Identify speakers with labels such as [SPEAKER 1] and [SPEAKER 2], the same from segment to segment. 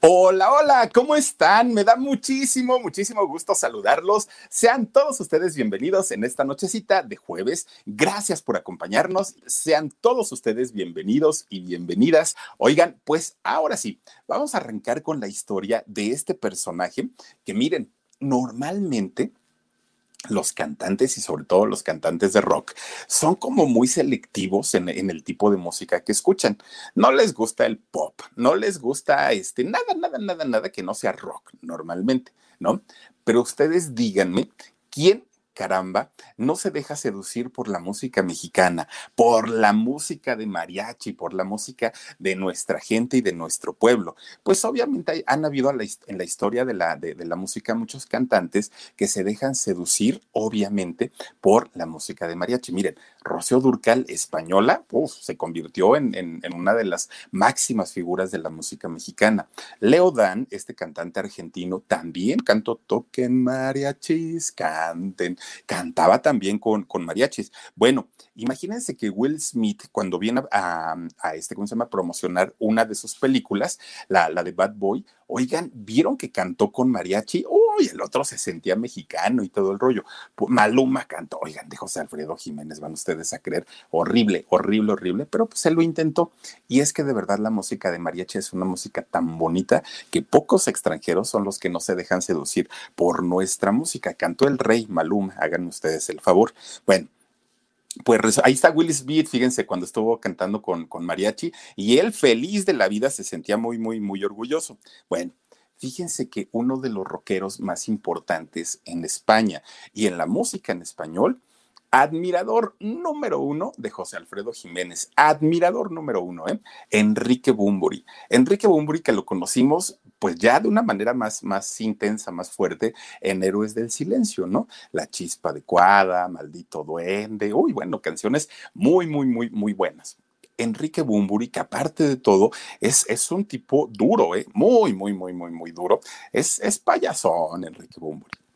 [SPEAKER 1] Hola, hola, ¿cómo están? Me da muchísimo, muchísimo gusto saludarlos. Sean todos ustedes bienvenidos en esta nochecita de jueves. Gracias por acompañarnos. Sean todos ustedes bienvenidos y bienvenidas. Oigan, pues ahora sí, vamos a arrancar con la historia de este personaje que miren, normalmente los cantantes y sobre todo los cantantes de rock son como muy selectivos en, el tipo de música que escuchan. No les gusta el pop, no les gusta este, nada, nada, nada, nada que no sea rock normalmente, ¿no? Pero ustedes díganme, ¿quién caramba, no se deja seducir por la música mexicana, por la música de mariachi, por la música de nuestra gente y de nuestro pueblo. Pues obviamente han habido en la historia de la, de, la música muchos cantantes que se dejan seducir, obviamente, por la música de mariachi. Miren, Rocío Durcal, española, se convirtió en, en, una de las máximas figuras de la música mexicana. Leo Dan, este cantante argentino, también cantó Toquen mariachis, canten, cantaba también con, con mariachis. Bueno, imagínense que Will Smith, cuando viene a, este, ¿cómo se llama?, promocionar una de sus películas, la, la de Bad Boy, oigan, ¿vieron que cantó con mariachi? Uy, el otro se sentía mexicano y todo el rollo. Maluma cantó, oigan, de José Alfredo Jiménez, van ustedes a creer, horrible, horrible, horrible, pero pues él lo intentó. Y es que de verdad la música de mariachi es una música tan bonita que pocos extranjeros son los que no se dejan seducir por nuestra música. Cantó el rey Maluma, hagan ustedes el favor. Bueno, pues ahí está Will Smith, fíjense, cuando estuvo cantando con, con Mariachi, y él feliz de la vida se sentía muy, muy, muy orgulloso. Bueno, fíjense que uno de los rockeros más importantes en España y en la música en español admirador número uno de José Alfredo Jiménez, admirador número uno, ¿eh? Enrique Bumburi. Enrique Bumburi, que lo conocimos pues ya de una manera más, más intensa, más fuerte en Héroes del Silencio, ¿no? La chispa adecuada, Maldito Duende, uy, bueno, canciones muy, muy, muy, muy buenas. Enrique Bumburi, que aparte de todo, es, es un tipo duro, ¿eh? Muy, muy, muy, muy, muy duro. Es, es payasón, Enrique Bumburi.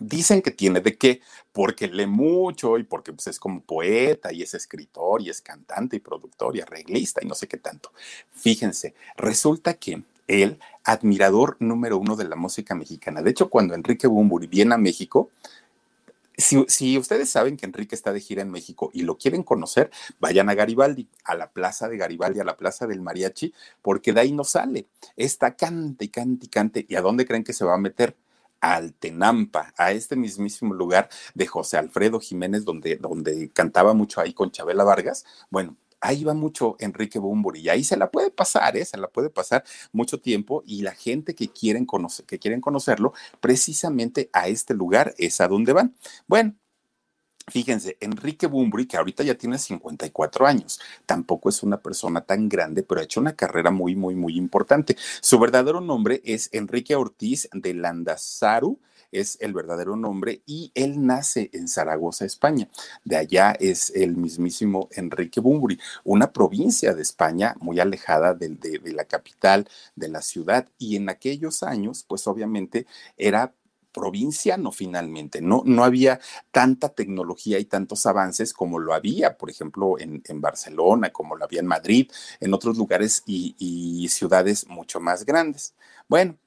[SPEAKER 1] Dicen que tiene de qué, porque lee mucho y porque pues, es como poeta y es escritor y es cantante y productor y arreglista y no sé qué tanto. Fíjense, resulta que él, admirador número uno de la música mexicana. De hecho, cuando Enrique Bumburi viene a México, si, si, ustedes saben que Enrique está de gira en México y lo quieren conocer, vayan a Garibaldi, a la plaza de Garibaldi, a la plaza del Mariachi, porque de ahí no sale. Está cante cante cante. ¿Y a dónde creen que se va a meter? Al Tenampa, a este mismísimo lugar de José Alfredo Jiménez, donde, donde cantaba mucho ahí con Chabela Vargas. Bueno, ahí va mucho Enrique Bumburi y ahí se la puede pasar, ¿eh? se la puede pasar mucho tiempo y la gente que quieren, que quieren conocerlo, precisamente a este lugar es a donde van. Bueno, Fíjense, Enrique Bumburi, que ahorita ya tiene 54 años, tampoco es una persona tan grande, pero ha hecho una carrera muy, muy, muy importante. Su verdadero nombre es Enrique Ortiz de Landazaru, es el verdadero nombre, y él nace en Zaragoza, España. De allá es el mismísimo Enrique Bumburi, una provincia de España muy alejada de, de la capital, de la ciudad, y en aquellos años, pues obviamente era provinciano finalmente, no, no había tanta tecnología y tantos avances como lo había, por ejemplo, en, Barcelona, como lo había en Madrid, en otros lugares y, y ciudades mucho más grandes. Bueno,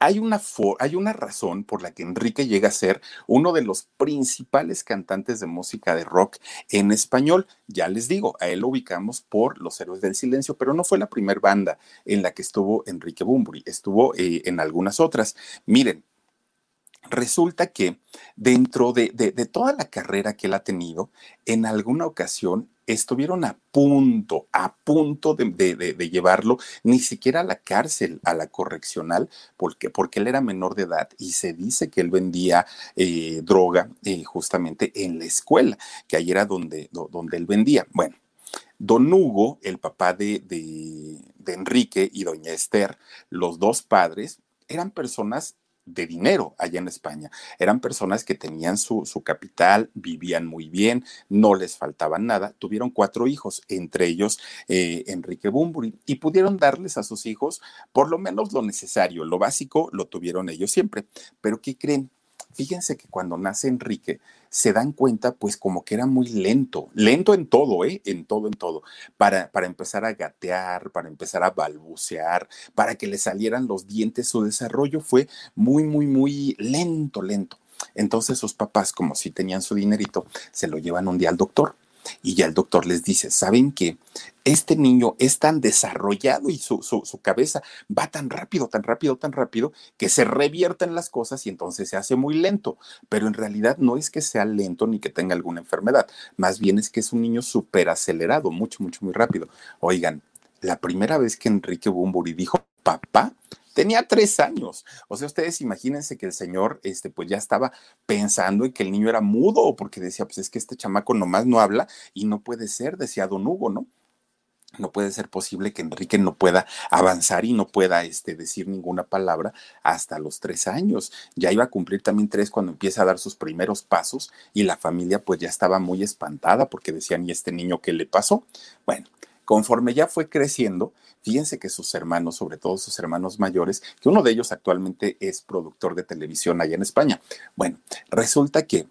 [SPEAKER 1] hay una, hay una razón por la que Enrique llega a ser uno de los principales cantantes de música de rock en español. Ya les digo, a él lo ubicamos por Los Héroes del Silencio, pero no fue la primera banda en la que estuvo Enrique Bumburi, estuvo eh, en algunas otras. Miren, Resulta que dentro de, toda la carrera que él ha tenido, en alguna ocasión estuvieron a punto, a punto de, llevarlo ni siquiera a la cárcel, a la correccional, porque, porque él era menor de edad y se dice que él vendía eh, droga eh, justamente en la escuela, que ahí era donde, donde él vendía. Bueno, don Hugo, el papá de, de Enrique y doña Esther, los dos padres, eran personas de dinero allá en España. Eran personas que tenían su, capital, vivían muy bien, no les faltaba nada. Tuvieron cuatro hijos, entre ellos eh, Enrique Bumburi, y pudieron darles a sus hijos por lo menos lo necesario, lo básico lo tuvieron ellos siempre. Pero ¿qué creen? Fíjense que cuando nace Enrique, se dan cuenta, pues como que era muy lento, lento en todo, ¿eh? En todo, en todo, para, para empezar a gatear, para empezar a balbucear, para que le salieran los dientes, su desarrollo fue muy, muy, muy lento, lento. Entonces sus papás, como si tenían su dinerito, se lo llevan un día al doctor y ya el doctor les dice, ¿saben qué? Este niño es tan desarrollado y su, cabeza va tan rápido, tan rápido, tan rápido, que se revierten las cosas y entonces se hace muy lento. Pero en realidad no es que sea lento ni que tenga alguna enfermedad, más bien es que es un niño súper acelerado, mucho, mucho, muy rápido. Oigan, la primera vez que Enrique Bumburi dijo papá, Tenía tres años. O sea, ustedes imagínense que el señor, este, pues ya estaba pensando en que el niño era mudo, porque decía, pues es que este chamaco nomás no habla y no puede ser, decía don Hugo, ¿no? No puede ser posible que Enrique no pueda avanzar y no pueda este, decir ninguna palabra hasta los tres años. Ya iba a cumplir también tres cuando empieza a dar sus primeros pasos y la familia pues ya estaba muy espantada porque decían, ¿y este niño qué le pasó? Bueno, conforme ya fue creciendo, Fíjense que sus hermanos, sobre todo sus hermanos mayores, que uno de ellos actualmente es productor de televisión allá en España. Bueno, resulta que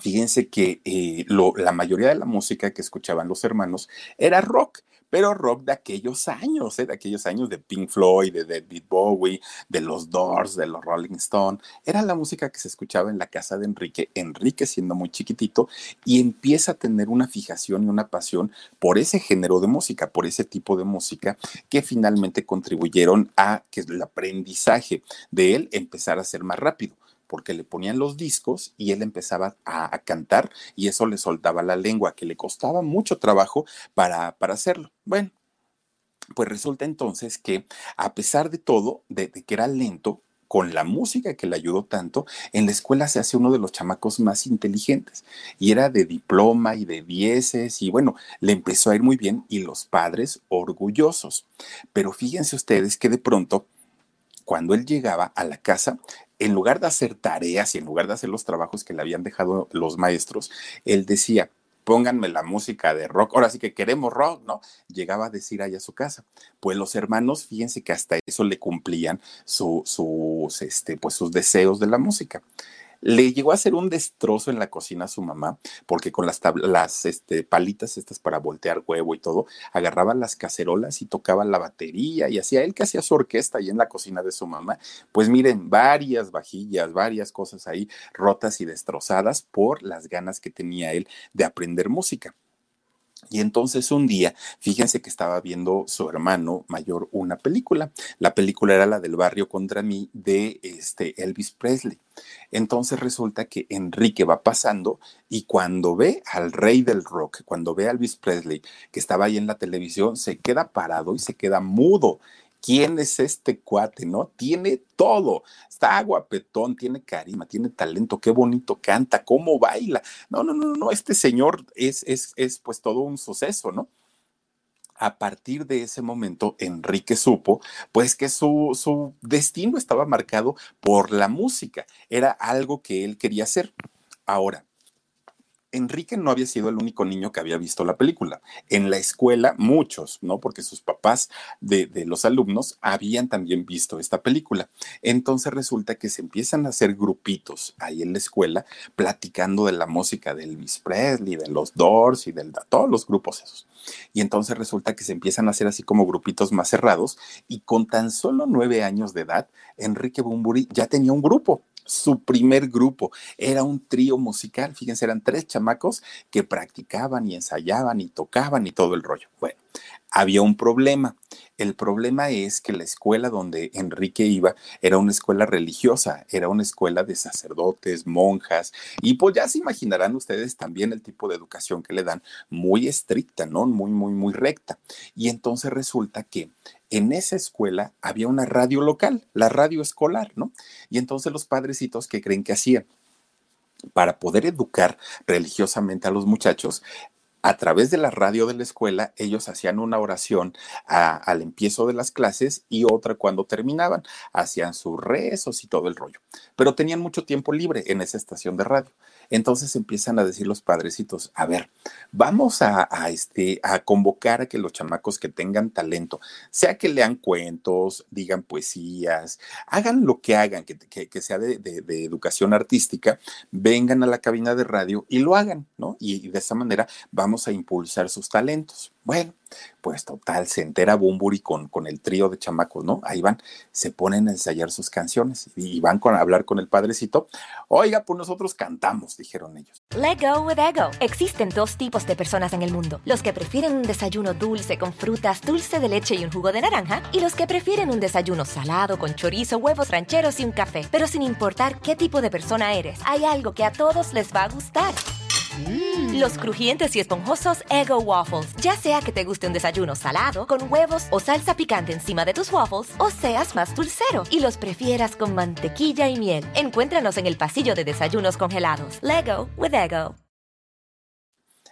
[SPEAKER 1] fíjense que eh, la mayoría de la música que escuchaban los hermanos era rock pero rock de aquellos años, ¿eh? de aquellos años de Pink Floyd, de David Bowie, de los Doors, de los Rolling Stones. Era la música que se escuchaba en la casa de Enrique, Enrique siendo muy chiquitito, y empieza a tener una fijación y una pasión por ese género de música, por ese tipo de música que finalmente contribuyeron a que el aprendizaje de él empezara a ser más rápido porque le ponían los discos y él empezaba a, cantar y eso le soltaba la lengua, que le costaba mucho trabajo para, para hacerlo. Bueno, pues resulta entonces que a pesar de todo, de, que era lento, con la música que le ayudó tanto, en la escuela se hace uno de los chamacos más inteligentes y era de diploma y de dieces y bueno, le empezó a ir muy bien y los padres orgullosos. Pero fíjense ustedes que de pronto, cuando él llegaba a la casa, en lugar de hacer tareas y en lugar de hacer los trabajos que le habían dejado los maestros, él decía, pónganme la música de rock, ahora sí que queremos rock, ¿no? Llegaba a decir allá a su casa. Pues los hermanos, fíjense que hasta eso le cumplían sus, este, pues sus deseos de la música. Le llegó a hacer un destrozo en la cocina a su mamá, porque con las, las este, palitas estas para voltear huevo y todo, agarraba las cacerolas y tocaba la batería y hacía él que hacía su orquesta ahí en la cocina de su mamá. Pues miren, varias vajillas, varias cosas ahí rotas y destrozadas por las ganas que tenía él de aprender música. Y entonces un día, fíjense que estaba viendo su hermano mayor una película. La película era la del barrio contra mí de este Elvis Presley. Entonces resulta que Enrique va pasando y cuando ve al rey del rock, cuando ve a Elvis Presley que estaba ahí en la televisión, se queda parado y se queda mudo ¿Quién es este cuate? ¿No? Tiene todo. Está guapetón, tiene carisma, tiene talento, qué bonito canta, cómo baila. No, no, no, no, este señor es, es, es pues todo un suceso, ¿no? a partir de ese momento, Enrique supo, pues que su, su, destino estaba marcado por la música, era algo que él quería hacer. Ahora, Enrique no había sido el único niño que había visto la película. En la escuela, muchos, ¿no? Porque sus papás de, los alumnos habían también visto esta película. Entonces resulta que se empiezan a hacer grupitos ahí en la escuela, platicando de la música de Elvis Presley, de los Doors y de todos los grupos esos. Y entonces resulta que se empiezan a hacer así como grupitos más cerrados y con tan solo nueve años de edad, Enrique Bumburi ya tenía un grupo su primer grupo. Era un trío musical, fíjense, eran tres chamacos que practicaban y ensayaban y tocaban y todo el rollo. Bueno, había un problema. El problema es que la escuela donde Enrique iba era una escuela religiosa, era una escuela de sacerdotes, monjas, y pues ya se imaginarán ustedes también el tipo de educación que le dan, muy estricta, ¿no? Muy, muy, muy recta. Y entonces resulta que en esa escuela había una radio local, la radio escolar, ¿no? Y entonces los padrecitos que creen que hacían para poder educar religiosamente a los muchachos, a través de la radio de la escuela, ellos hacían una oración al empiezo de las clases y otra cuando terminaban. Hacían sus rezos y todo el rollo. Pero tenían mucho tiempo libre en esa estación de radio. Entonces empiezan a decir los padrecitos, a ver, vamos a, este, a convocar a que los chamacos que tengan talento, sea que lean cuentos, digan poesías, hagan lo que hagan, que, sea de, educación artística, vengan a la cabina de radio y lo hagan, ¿no? y de esa manera vamos a impulsar sus talentos. Bueno, pues total, se entera Bumburi con, con el trío de chamacos, ¿no? Ahí van, se ponen a ensayar sus canciones y, van con, a hablar con el padrecito. Oiga, pues nosotros cantamos, dijeron ellos.
[SPEAKER 2] Let go with ego. Existen dos tipos de personas en el mundo: los que prefieren un desayuno dulce con frutas, dulce de leche y un jugo de naranja, y los que prefieren un desayuno salado con chorizo, huevos rancheros y un café. Pero sin importar qué tipo de persona eres, hay algo que a todos les va a gustar. Mm. Los crujientes y esponjosos Ego Waffles. Ya sea que te guste un desayuno salado, con huevos o salsa picante encima de tus waffles, o seas más dulcero y los prefieras con mantequilla y miel. Encuéntranos en el pasillo de desayunos congelados. Lego with Ego.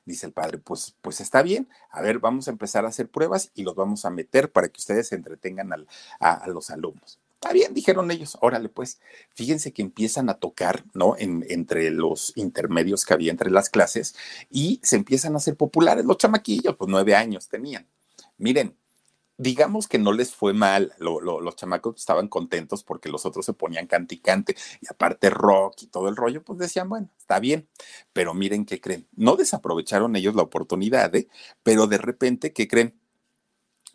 [SPEAKER 1] Dice el padre, pues, pues está bien. A ver, vamos a empezar a hacer pruebas y los vamos a meter para que ustedes se entretengan a los alumnos. Está bien, dijeron ellos, órale pues, fíjense que empiezan a tocar, ¿no? En, entre los intermedios que había entre las clases y se empiezan a hacer populares los chamaquillos, pues nueve años tenían. Miren, digamos que no les fue mal, los chamacos estaban contentos porque los otros se ponían canticante y aparte rock y todo el rollo, pues decían, bueno, está bien, pero miren qué creen, no desaprovecharon ellos la oportunidad, ¿eh? Pero de repente, ¿qué creen?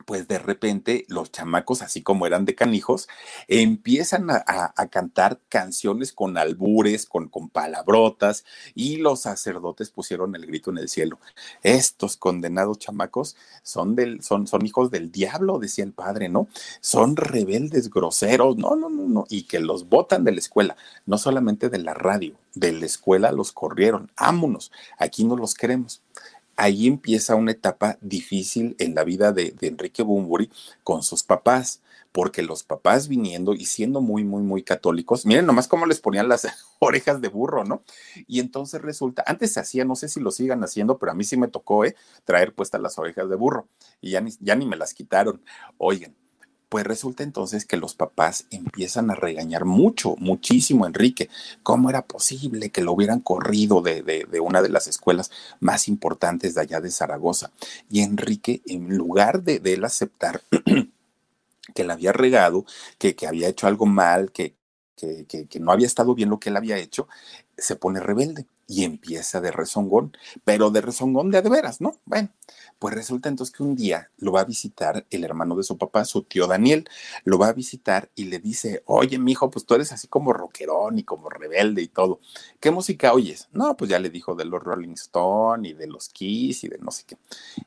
[SPEAKER 1] Pues de repente los chamacos, así como eran de canijos, empiezan a, cantar canciones con albures, con, con, palabrotas, y los sacerdotes pusieron el grito en el cielo. Estos condenados chamacos son, del, son, son hijos del diablo, decía el padre, ¿no? Son rebeldes, groseros, no, no, no, no, y que los botan de la escuela, no solamente de la radio, de la escuela los corrieron, ámonos, aquí no los queremos ahí empieza una etapa difícil en la vida de, Enrique Bumburi con sus papás, porque los papás viniendo y siendo muy, muy, muy católicos, miren nomás cómo les ponían las orejas de burro, ¿no? Y entonces resulta, antes se hacía, no sé si lo sigan haciendo, pero a mí sí me tocó, ¿eh? Traer puestas las orejas de burro y ya ni, ya ni me las quitaron. Oigan, pues resulta entonces que los papás empiezan a regañar mucho, muchísimo Enrique. ¿Cómo era posible que lo hubieran corrido de, una de las escuelas más importantes de allá de Zaragoza? Y Enrique, en lugar de, él aceptar que le había regado, que, que había hecho algo mal, que, que, que, no había estado bien lo que él había hecho, se pone rebelde y empieza de rezongón, pero de rezongón de a de veras, ¿no? Bueno, pues resulta entonces que un día lo va a visitar el hermano de su papá, su tío Daniel, lo va a visitar y le dice, oye, mijo, pues tú eres así como rockerón y como rebelde y todo. ¿Qué música oyes? No, pues ya le dijo de los Rolling Stones y de los Kiss y de no sé qué.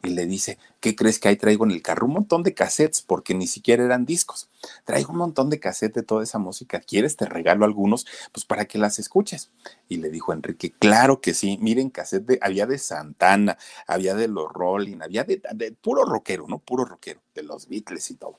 [SPEAKER 1] Y le dice, ¿qué crees que ahí traigo en el carro? Un montón de cassettes, porque ni siquiera eran discos. Traigo un montón de cassettes de toda esa música. ¿Quieres? Te regalo algunos, pues para que las escuches. Y le dijo Enrique, claro que sí. Miren, cassette de, había de Santana, había de los Rolling, había de, puro rockero, ¿no? Puro rockero, de los Beatles y todo.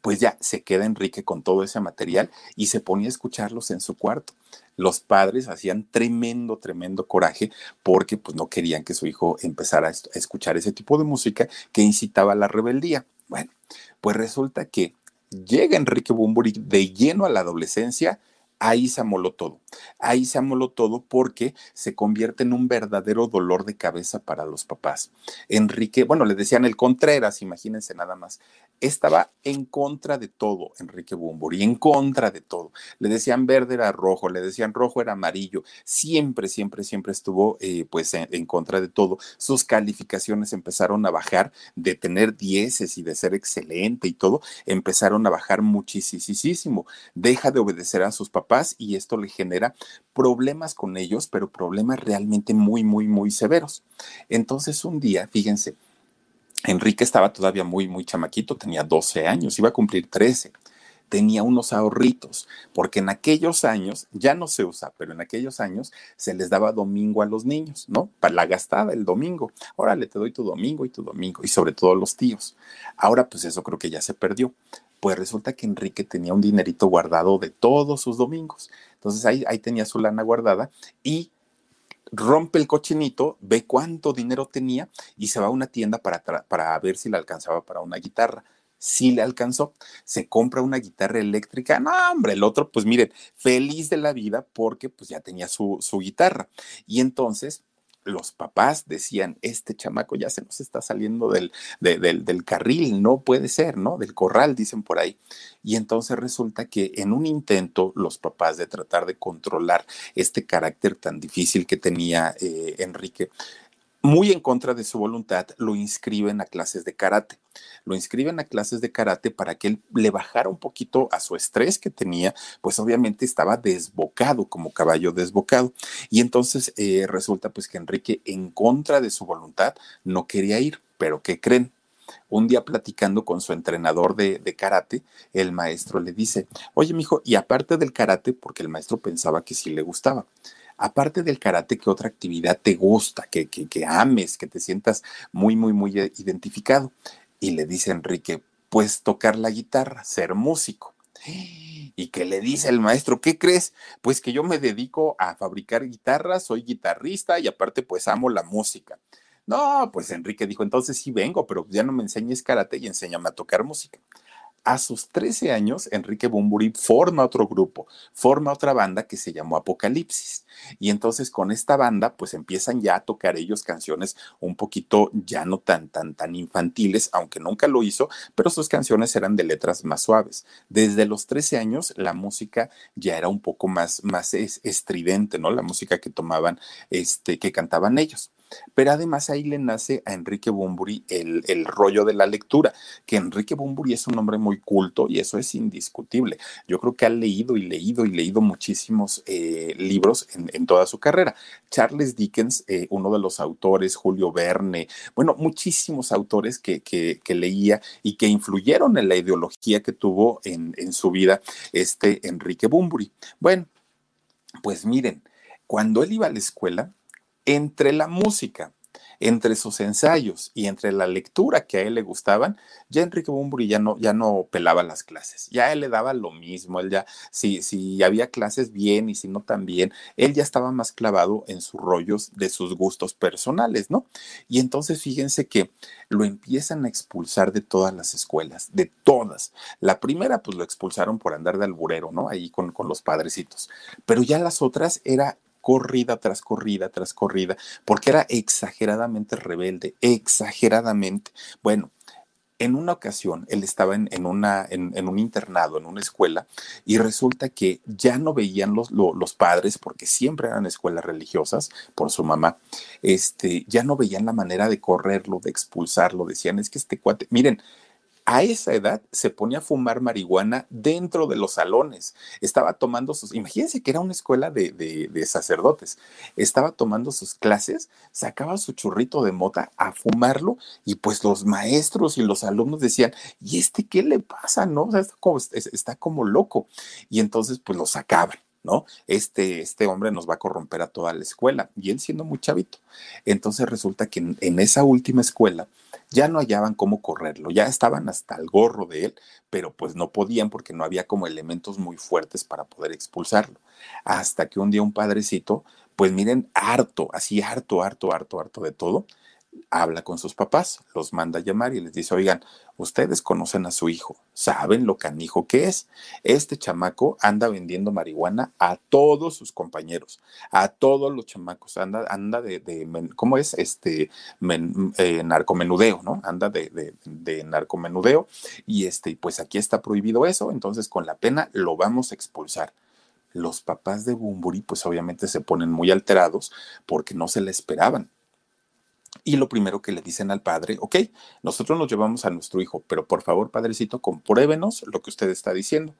[SPEAKER 1] Pues ya se queda Enrique con todo ese material y se ponía a escucharlos en su cuarto. Los padres hacían tremendo, tremendo coraje porque pues no querían que su hijo empezara a escuchar ese tipo de música que incitaba a la rebeldía. Bueno, pues resulta que llega Enrique Bumburi de lleno a la adolescencia ahí se amoló todo. Ahí se amoló todo porque se convierte en un verdadero dolor de cabeza para los papás. Enrique, bueno, le decían el Contreras, imagínense nada más. Estaba en contra de todo, Enrique Bumburi, en contra de todo. Le decían verde era rojo, le decían rojo era amarillo. Siempre, siempre, siempre estuvo eh, pues en, en, contra de todo. Sus calificaciones empezaron a bajar de tener dieces y de ser excelente y todo, empezaron a bajar muchísimo. Deja de obedecer a sus papás y esto le genera problemas con ellos, pero problemas realmente muy, muy, muy severos. Entonces un día, fíjense, Enrique estaba todavía muy, muy chamaquito, tenía 12 años, iba a cumplir 13 tenía unos ahorritos, porque en aquellos años, ya no se usa, pero en aquellos años se les daba domingo a los niños, ¿no? Para la gastada el domingo. Órale, te doy tu domingo y tu domingo, y sobre todo los tíos. Ahora, pues eso creo que ya se perdió. Pues resulta que Enrique tenía un dinerito guardado de todos sus domingos. Entonces ahí, ahí tenía su lana guardada y rompe el cochinito, ve cuánto dinero tenía y se va a una tienda para, para ver si le alcanzaba para una guitarra sí le alcanzó. Se compra una guitarra eléctrica. No, hombre, el otro, pues miren, feliz de la vida porque pues ya tenía su, su guitarra. Y entonces los papás decían, este chamaco ya se nos está saliendo del, del, del, carril, no puede ser, ¿no? Del corral, dicen por ahí. Y entonces resulta que en un intento, los papás de tratar de controlar este carácter tan difícil que tenía eh, Enrique, muy en contra de su voluntad, lo inscriben a clases de karate. Lo inscriben a clases de karate para que él le bajara un poquito a su estrés que tenía, pues obviamente estaba desbocado, como caballo desbocado. Y entonces eh, resulta pues que Enrique, en contra de su voluntad, no quería ir. Pero ¿qué creen? Un día platicando con su entrenador de, de, karate, el maestro le dice, oye, mijo, y aparte del karate, porque el maestro pensaba que sí le gustaba, aparte del karate, ¿qué otra actividad te gusta, que, que, que ames, que te sientas muy, muy, muy identificado? Y le dice Enrique, pues tocar la guitarra, ser músico. ¿Y qué le dice el maestro? ¿Qué crees? Pues que yo me dedico a fabricar guitarras, soy guitarrista y aparte pues amo la música. No, pues Enrique dijo, entonces sí vengo, pero ya no me enseñes karate y enséñame a tocar música. A sus 13 años, Enrique Bumburi forma otro grupo, forma otra banda que se llamó Apocalipsis. Y entonces con esta banda, pues empiezan ya a tocar ellos canciones un poquito ya no tan, tan, tan infantiles, aunque nunca lo hizo, pero sus canciones eran de letras más suaves. Desde los 13 años, la música ya era un poco más, más estridente, ¿no? La música que tomaban, este, que cantaban ellos. Pero además ahí le nace a Enrique Bumburi el, el, rollo de la lectura, que Enrique Bumburi es un hombre muy culto y eso es indiscutible. Yo creo que ha leído y leído y leído muchísimos eh, libros en, en, toda su carrera. Charles Dickens, eh, uno de los autores, Julio Verne, bueno, muchísimos autores que, que, que, leía y que influyeron en la ideología que tuvo en, en su vida este Enrique Bumburi. Bueno, pues miren, cuando él iba a la escuela, entre la música, entre sus ensayos y entre la lectura que a él le gustaban, ya Enrique Bumburi ya no, ya no pelaba las clases, ya él le daba lo mismo, él ya, si, si había clases bien y si no también, él ya estaba más clavado en sus rollos de sus gustos personales, ¿no? Y entonces fíjense que lo empiezan a expulsar de todas las escuelas, de todas. La primera, pues lo expulsaron por andar de alburero, ¿no? Ahí con, con los padrecitos, pero ya las otras era corrida tras corrida tras corrida, porque era exageradamente rebelde, exageradamente. Bueno, en una ocasión él estaba en, en una, en, un internado, en una escuela, y resulta que ya no veían los, los, los, padres, porque siempre eran escuelas religiosas por su mamá, este, ya no veían la manera de correrlo, de expulsarlo, decían, es que este cuate, miren, a esa edad se ponía a fumar marihuana dentro de los salones. Estaba tomando sus, imagínense que era una escuela de, de, sacerdotes. Estaba tomando sus clases, sacaba su churrito de mota a fumarlo y pues los maestros y los alumnos decían, ¿y este qué le pasa? ¿No? Está, como, loco. Y entonces pues lo sacaban. ¿no? Este, este hombre nos va a corromper a toda la escuela, y él siendo muy chavito. Entonces resulta que en, esa última escuela ya no hallaban cómo correrlo, ya estaban hasta el gorro de él, pero pues no podían porque no había como elementos muy fuertes para poder expulsarlo. Hasta que un día un padrecito, pues miren, harto, así harto, harto, harto, harto de todo, habla con sus papás, los manda a llamar y les dice, oigan, ustedes conocen a su hijo, saben lo canijo que es. Este chamaco anda vendiendo marihuana a todos sus compañeros, a todos los chamacos, anda, anda de, ¿cómo es? Este, eh, narcomenudeo, ¿no? Anda de, de, narcomenudeo y este, pues aquí está prohibido eso, entonces con la pena lo vamos a expulsar los papás de Bumburi, pues obviamente se ponen muy alterados porque no se le esperaban. Y lo primero que le dicen al padre, ok, nosotros nos llevamos a nuestro hijo, pero por favor, padrecito, compruébenos lo que usted está diciendo.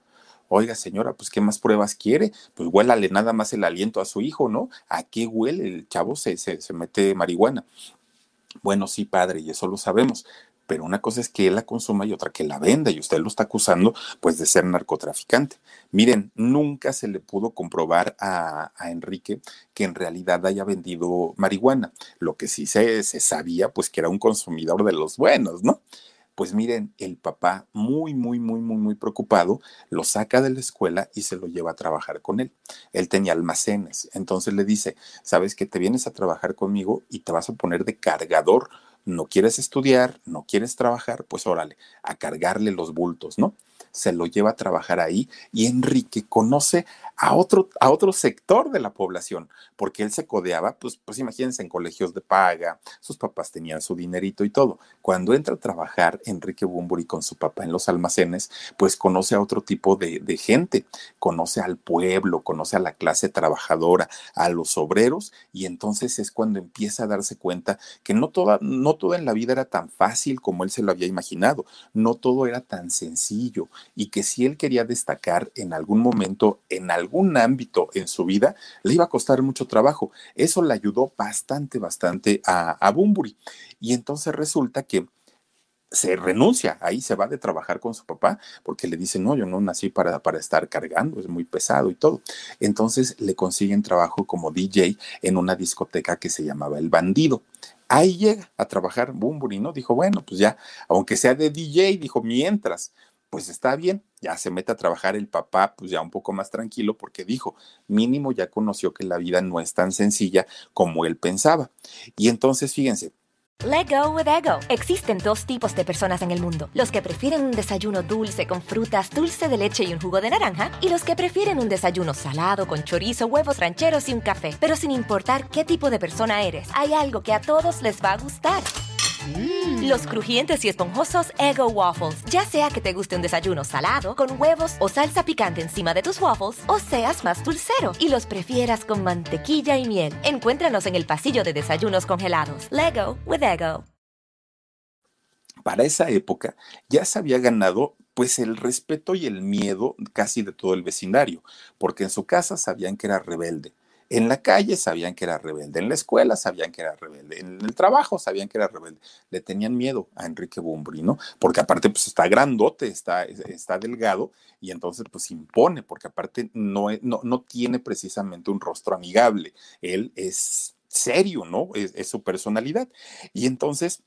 [SPEAKER 1] Oiga, señora, pues ¿qué más pruebas quiere? Pues huélale nada más el aliento a su hijo, ¿no? ¿A qué huele? El chavo se, se, se mete marihuana. Bueno, sí, padre, y eso lo sabemos, pero una cosa es que él la consuma y otra que la venda y usted lo está acusando pues de ser narcotraficante. Miren, nunca se le pudo comprobar a, Enrique que en realidad haya vendido marihuana. Lo que sí se, se sabía pues que era un consumidor de los buenos, ¿no? Pues miren, el papá, muy, muy, muy, muy, muy preocupado, lo saca de la escuela y se lo lleva a trabajar con él. Él tenía almacenes, entonces le dice, sabes que te vienes a trabajar conmigo y te vas a poner de cargador no quieres estudiar, no quieres trabajar, pues órale, a cargarle los bultos, ¿no? Se lo lleva a trabajar ahí y Enrique conoce a otro, a otro sector de la población, porque él se codeaba, pues, pues imagínense, en colegios de paga, sus papás tenían su dinerito y todo. Cuando entra a trabajar Enrique Bumburi con su papá en los almacenes, pues conoce a otro tipo de, gente, conoce al pueblo, conoce a la clase trabajadora, a los obreros, y entonces es cuando empieza a darse cuenta que no toda, no todo en la vida era tan fácil como él se lo había imaginado, no todo era tan sencillo, y que si él quería destacar en algún momento, en algún ámbito en su vida, le iba a costar mucho trabajo. Eso le ayudó bastante, bastante a, a Bumburi. Y entonces resulta que se renuncia, ahí se va de trabajar con su papá, porque le dicen, no, yo no nací para, para estar cargando, es muy pesado y todo. Entonces le consiguen trabajo como DJ en una discoteca que se llamaba El Bandido. Ahí llega a trabajar Bumburi, ¿no? Dijo, bueno, pues ya, aunque sea de DJ, dijo, mientras, pues está bien, ya se mete a trabajar el papá, pues ya un poco más tranquilo, porque dijo, mínimo ya conoció que la vida no es tan sencilla como él pensaba. Y entonces, fíjense,
[SPEAKER 2] Let go with ego. Existen dos tipos de personas en el mundo: los que prefieren un desayuno dulce con frutas, dulce de leche y un jugo de naranja, y los que prefieren un desayuno salado con chorizo, huevos rancheros y un café. Pero sin importar qué tipo de persona eres, hay algo que a todos les va a gustar. Mm. Los crujientes y esponjosos Ego Waffles. Ya sea que te guste un desayuno salado, con huevos o salsa picante encima de tus waffles, o seas más dulcero y los prefieras con mantequilla y miel. Encuéntranos en el pasillo de desayunos congelados. Lego with Ego.
[SPEAKER 1] Para esa época ya se había ganado pues el respeto y el miedo casi de todo el vecindario, porque en su casa sabían que era rebelde, en la calle sabían que era rebelde, en la escuela sabían que era rebelde, en el trabajo sabían que era rebelde. Le tenían miedo a Enrique Bumbri, ¿no? Porque aparte pues está grandote, está, está delgado y entonces pues impone, porque aparte no, no, no tiene precisamente un rostro amigable. Él es serio, ¿no? Es su personalidad. Y entonces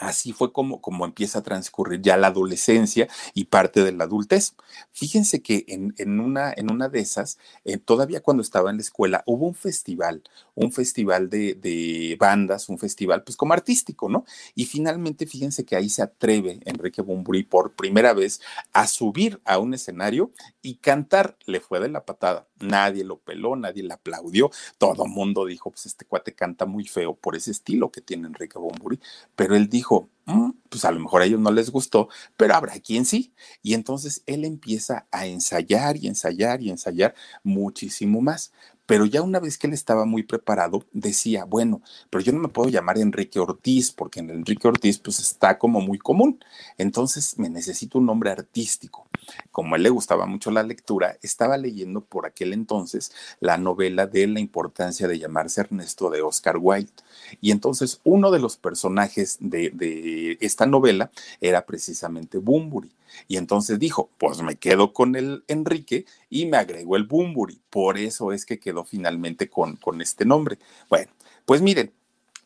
[SPEAKER 1] Así fue como, como empieza a transcurrir ya la adolescencia y parte de la adultez. Fíjense que en, en una, en una de esas, eh, todavía cuando estaba en la escuela, hubo un festival, un festival de, de, bandas, un festival pues como artístico, ¿no? Y finalmente, fíjense que ahí se atreve Enrique Bumburi por primera vez a subir a un escenario y cantar. Le fue de la patada. Nadie lo peló, nadie le aplaudió. Todo mundo dijo, pues este cuate canta muy feo por ese estilo que tiene Enrique Bumburi. Pero él dijo, dijo, mm, pues a lo mejor a ellos no les gustó, pero habrá quien sí. Y entonces él empieza a ensayar y ensayar y ensayar muchísimo más. Pero ya una vez que él estaba muy preparado, decía, bueno, pero yo no me puedo llamar Enrique Ortiz, porque en Enrique Ortiz pues está como muy común. Entonces me necesito un nombre artístico. Como a él le gustaba mucho la lectura, estaba leyendo por aquel entonces la novela de La importancia de llamarse Ernesto de Oscar Wilde. Y entonces uno de los personajes de, esta novela era precisamente Bumburi. Y entonces dijo, pues me quedo con el Enrique y me agregó el Bumburi. Por eso es que quedó finalmente con, con este nombre. Bueno, pues miren,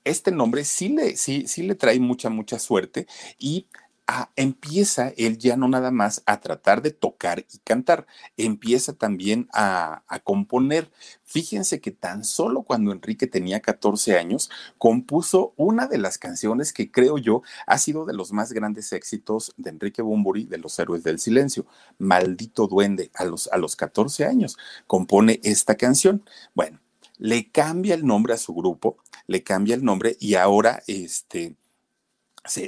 [SPEAKER 1] este nombre sí le, sí, sí le trae mucha, mucha suerte y empieza él ya no nada más a tratar de tocar y cantar, empieza también a, a, componer. Fíjense que tan solo cuando Enrique tenía 14 años, compuso una de las canciones que creo yo ha sido de los más grandes éxitos de Enrique Bumburi, de los Héroes del Silencio. Maldito Duende, a los, a los 14 años, compone esta canción. Bueno, le cambia el nombre a su grupo, le cambia el nombre y ahora este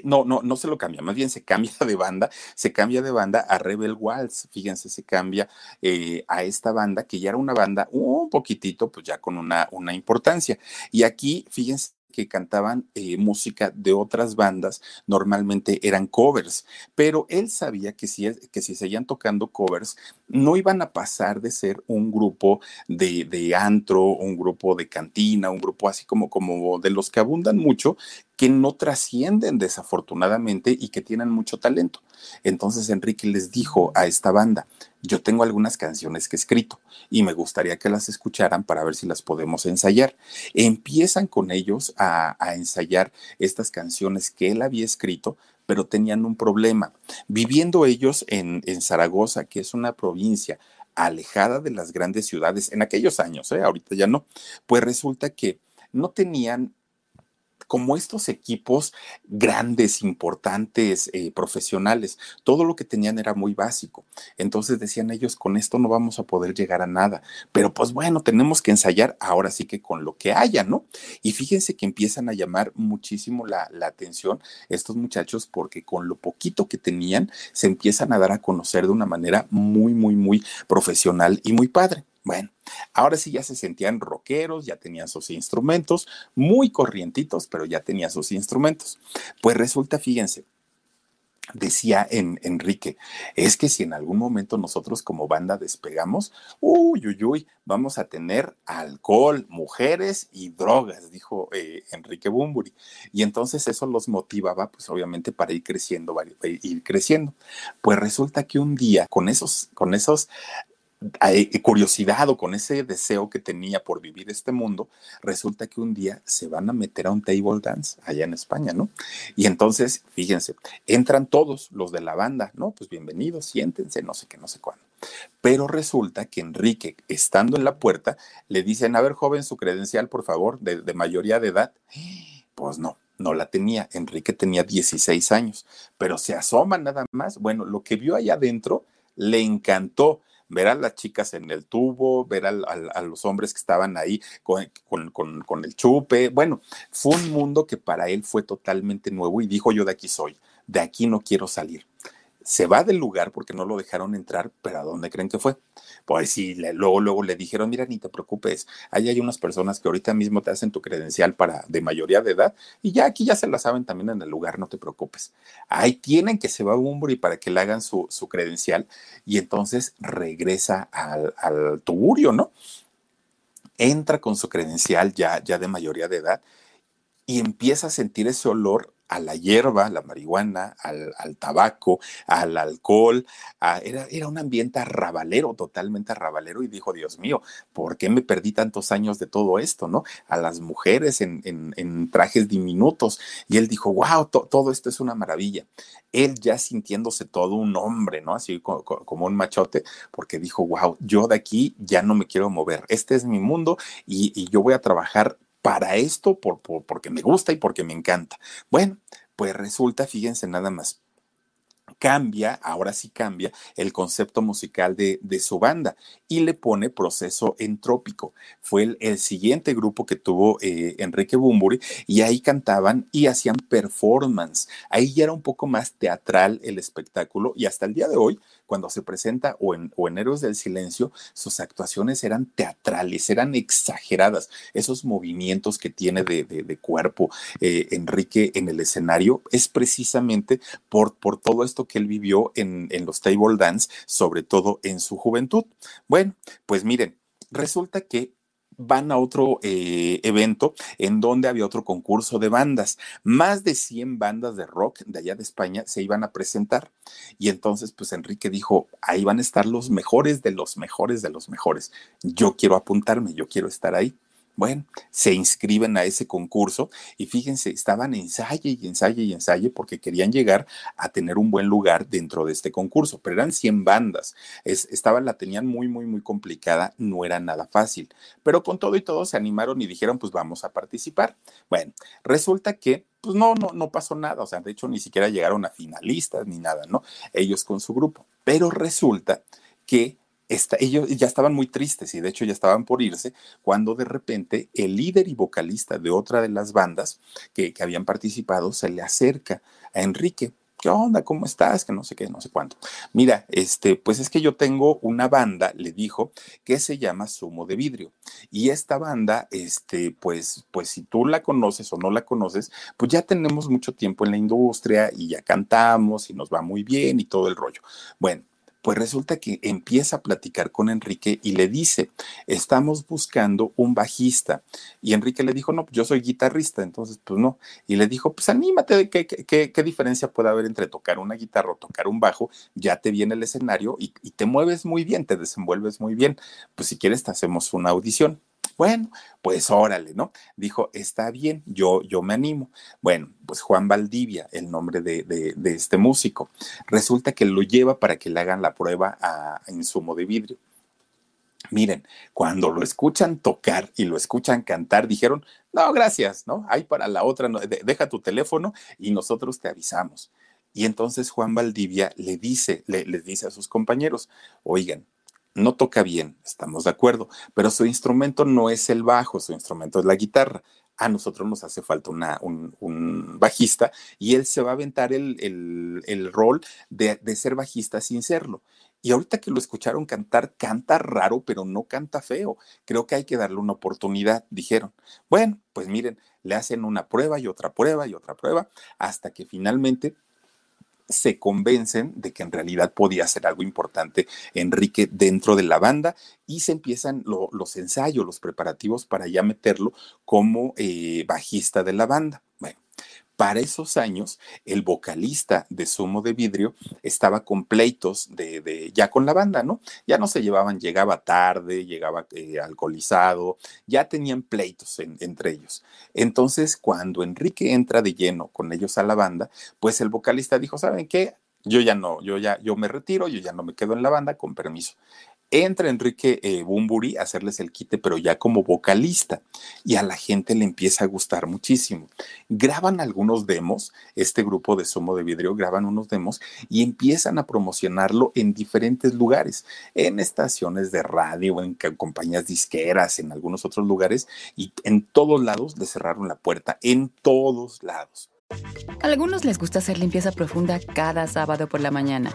[SPEAKER 1] no, no, no se lo cambia, más bien se cambia de banda, se cambia de banda a Rebel Waltz, fíjense, se cambia eh, a esta banda que ya era una banda un poquitito, pues ya con una, una importancia. Y aquí, fíjense que cantaban eh, música de otras bandas, normalmente eran covers, pero él sabía que si, que si seguían tocando covers, no iban a pasar de ser un grupo de, de antro, un grupo de cantina, un grupo así como, como de los que abundan mucho, que no trascienden desafortunadamente y que tienen mucho talento. Entonces Enrique les dijo a esta banda, yo tengo algunas canciones que he escrito y me gustaría que las escucharan para ver si las podemos ensayar. Empiezan con ellos a, ensayar estas canciones que él había escrito, pero tenían un problema. Viviendo ellos en, Zaragoza, que es una provincia alejada de las grandes ciudades en aquellos años, ¿eh? ahorita ya no, pues resulta que no tenían como estos equipos grandes, importantes, eh, profesionales, todo lo que tenían era muy básico. Entonces decían ellos, con esto no vamos a poder llegar a nada. Pero pues bueno, tenemos que ensayar ahora sí que con lo que haya, ¿no? Y fíjense que empiezan a llamar muchísimo la, la atención estos muchachos porque con lo poquito que tenían se empiezan a dar a conocer de una manera muy, muy, muy profesional y muy padre. Bueno, ahora sí ya se sentían rockeros, ya tenían sus instrumentos, muy corrientitos, pero ya tenían sus instrumentos. Pues resulta, fíjense, decía en, Enrique, es que si en algún momento nosotros como banda despegamos, uy, uy, uy, vamos a tener alcohol, mujeres y drogas, dijo eh, Enrique Bumburi. Y entonces eso los motivaba, pues obviamente para ir creciendo, ir creciendo. Pues resulta que un día, con esos, con esos curiosidad o con ese deseo que tenía por vivir este mundo, resulta que un día se van a meter a un table dance allá en España, ¿no? Y entonces, fíjense, entran todos los de la banda, ¿no? Pues bienvenidos, siéntense, no sé qué, no sé cuándo. Pero resulta que Enrique, estando en la puerta, le dicen, a ver, joven, su credencial, por favor, de, de mayoría de edad. Pues no, no la tenía. Enrique tenía 16 años, pero se asoma nada más. Bueno, lo que vio allá adentro le encantó ver a las chicas en el tubo, ver a, los hombres que estaban ahí con, con, el chupe. Bueno, fue un mundo que para él fue totalmente nuevo y dijo yo de aquí soy, de aquí no quiero salir se va del lugar porque no lo dejaron entrar, pero ¿a dónde creen que fue? Pues sí, luego, luego le dijeron, mira, ni te preocupes, ahí hay unas personas que ahorita mismo te hacen tu credencial para de mayoría de edad y ya aquí ya se la saben también en el lugar, no te preocupes. Ahí tienen que se va a y para que le hagan su, su credencial y entonces regresa al, al ¿no? Entra con su credencial ya, ya de mayoría de edad y empieza a sentir ese olor a la hierba, la marihuana, al, tabaco, al alcohol. era, era, un ambiente arrabalero, totalmente arrabalero, y dijo, Dios mío, ¿por qué me perdí tantos años de todo esto, no? A las mujeres en, trajes diminutos. Y él dijo, wow, todo esto es una maravilla. Él ya sintiéndose todo un hombre, ¿no? Así como, un machote, porque dijo, wow, yo de aquí ya no me quiero mover. Este es mi mundo y yo voy a trabajar para esto por, porque me gusta y porque me encanta. Bueno, pues resulta, fíjense nada más, cambia, ahora sí cambia el concepto musical de, su banda y le pone proceso entrópico. Fue el, siguiente grupo que tuvo eh, Enrique Bumburi y ahí cantaban y hacían performance. Ahí ya era un poco más teatral el espectáculo y hasta el día de hoy cuando se presenta o en, o en Héroes del Silencio, sus actuaciones eran teatrales, eran exageradas. Esos movimientos que tiene de, de, cuerpo eh, Enrique en el escenario es precisamente por, por todo esto que él vivió en, en los table dance, sobre todo en su juventud. Bueno, pues miren, resulta que van a otro eh, evento en donde había otro concurso de bandas. Más de 100 bandas de rock de allá de España se iban a presentar. Y entonces, pues Enrique dijo, ahí van a estar los mejores de los mejores de los mejores. Yo quiero apuntarme, yo quiero estar ahí. Bueno, se inscriben a ese concurso y fíjense, estaban ensaye y ensaye y ensaye porque querían llegar a tener un buen lugar dentro de este concurso, pero eran 100 bandas. Es, estaban, la tenían muy, muy, muy complicada, no era nada fácil, pero con todo y todo se animaron y dijeron, pues vamos a participar. Bueno, resulta que pues no, no, no pasó nada, o sea, de hecho ni siquiera llegaron a finalistas ni nada, ¿no? Ellos con su grupo, pero resulta que ellos ya estaban muy tristes y de hecho ya estaban por irse cuando de repente el líder y vocalista de otra de las bandas que, habían participado se le acerca a Enrique ¿qué onda? ¿Cómo estás? Que no sé qué, no sé cuánto. Mira, este, pues es que yo tengo una banda, le dijo, que se llama Sumo de Vidrio. Y esta banda, este, pues, pues si tú la conoces o no la conoces, pues ya tenemos mucho tiempo en la industria y ya cantamos y nos va muy bien y todo el rollo. Bueno, pues resulta que empieza a platicar con Enrique y le dice, estamos buscando un bajista. Y Enrique le dijo, no, yo soy guitarrista, entonces pues no. Y le dijo, pues anímate, ¿qué, qué, qué diferencia puede haber entre tocar una guitarra o tocar un bajo? Ya te viene el escenario y, y te mueves muy bien, te desenvuelves muy bien. Pues si quieres te hacemos una audición. Bueno, pues órale, ¿no? Dijo, está bien, yo, yo me animo. Bueno, pues Juan Valdivia, el nombre de, de, este músico, resulta que lo lleva para que le hagan la prueba a, insumo de vidrio. Miren, cuando lo escuchan tocar y lo escuchan cantar, dijeron, no, gracias, ¿no? Hay para la otra, deja tu teléfono y nosotros te avisamos. Y entonces Juan Valdivia le dice, le, les dice a sus compañeros, oigan, no toca bien, estamos de acuerdo, pero su instrumento no es el bajo, su instrumento es la guitarra. A nosotros nos hace falta un, bajista y él se va a aventar el, el, rol de, de, ser bajista sin serlo. Y ahorita que lo escucharon cantar, canta raro, pero no canta feo. Creo que hay que darle una oportunidad, dijeron. Bueno, pues miren, le hacen una prueba y otra prueba y otra prueba, hasta que finalmente se convencen de que en realidad podía ser algo importante Enrique dentro de la banda y se empiezan los ensayos, los preparativos para ya meterlo como eh, bajista de la banda. Bueno, para esos años, el vocalista de Sumo de Vidrio estaba con pleitos de, ya con la banda, ¿no? Ya no se llevaban, llegaba tarde, llegaba eh, alcoholizado, ya tenían pleitos entre ellos. Entonces, cuando Enrique entra de lleno con ellos a la banda, pues el vocalista dijo, ¿saben qué? Yo ya no, yo ya, yo me retiro, yo ya no me quedo en la banda, con permiso entra Enrique eh, Bumburi a hacerles el quite, pero ya como vocalista, y a la gente le empieza a gustar muchísimo. Graban algunos demos, este grupo de Somo de Vidrio graban unos demos y empiezan a promocionarlo en diferentes lugares, en estaciones de radio, en compañías disqueras, en algunos otros lugares, y en todos lados le cerraron la puerta, en todos lados.
[SPEAKER 3] A algunos les gusta hacer limpieza profunda cada sábado por la mañana.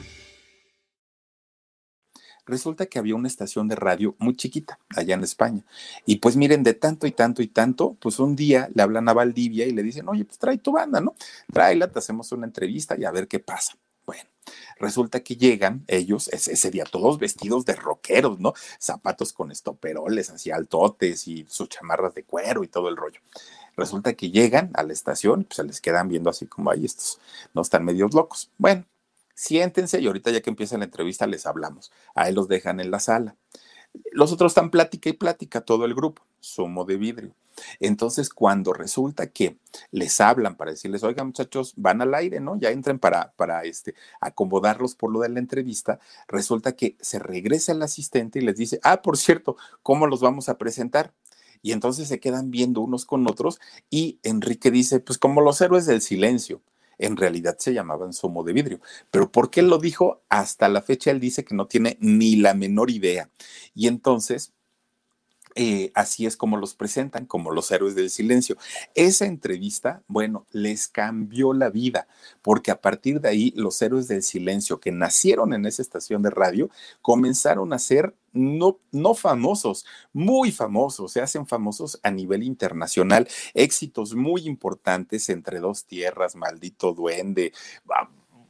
[SPEAKER 1] resulta que había una estación de radio muy chiquita allá en España. Y pues miren, de tanto y tanto y tanto, pues un día le hablan a Valdivia y le dicen, oye, pues trae tu banda, ¿no? Tráela, te hacemos una entrevista y a ver qué pasa. Bueno, resulta que llegan ellos, ese, día todos vestidos de rockeros, ¿no? Zapatos con estoperoles, así altotes y sus chamarras de cuero y todo el rollo. Resulta que llegan a la estación, pues se les quedan viendo así como ahí estos, no están medios locos. Bueno, siéntense y ahorita ya que empieza la entrevista les hablamos. Ahí los dejan en la sala. Los otros están plática y plática, todo el grupo, sumo de vidrio. Entonces, cuando resulta que les hablan para decirles, oiga muchachos, van al aire, ¿no? Ya entren para, para este, acomodarlos por lo de la entrevista, resulta que se regresa el asistente y les dice, ah, por cierto, ¿cómo los vamos a presentar? Y entonces se quedan viendo unos con otros y Enrique dice, pues como los héroes del silencio en realidad se llamaban Somo de Vidrio. Pero ¿por qué lo dijo? Hasta la fecha él dice que no tiene ni la menor idea. Y entonces eh, así es como los presentan, como los héroes del silencio. Esa entrevista, bueno, les cambió la vida, porque a partir de ahí los héroes del silencio que nacieron en esa estación de radio comenzaron a ser no, no famosos, muy famosos, se hacen famosos a nivel internacional, éxitos muy importantes entre dos tierras, maldito duende,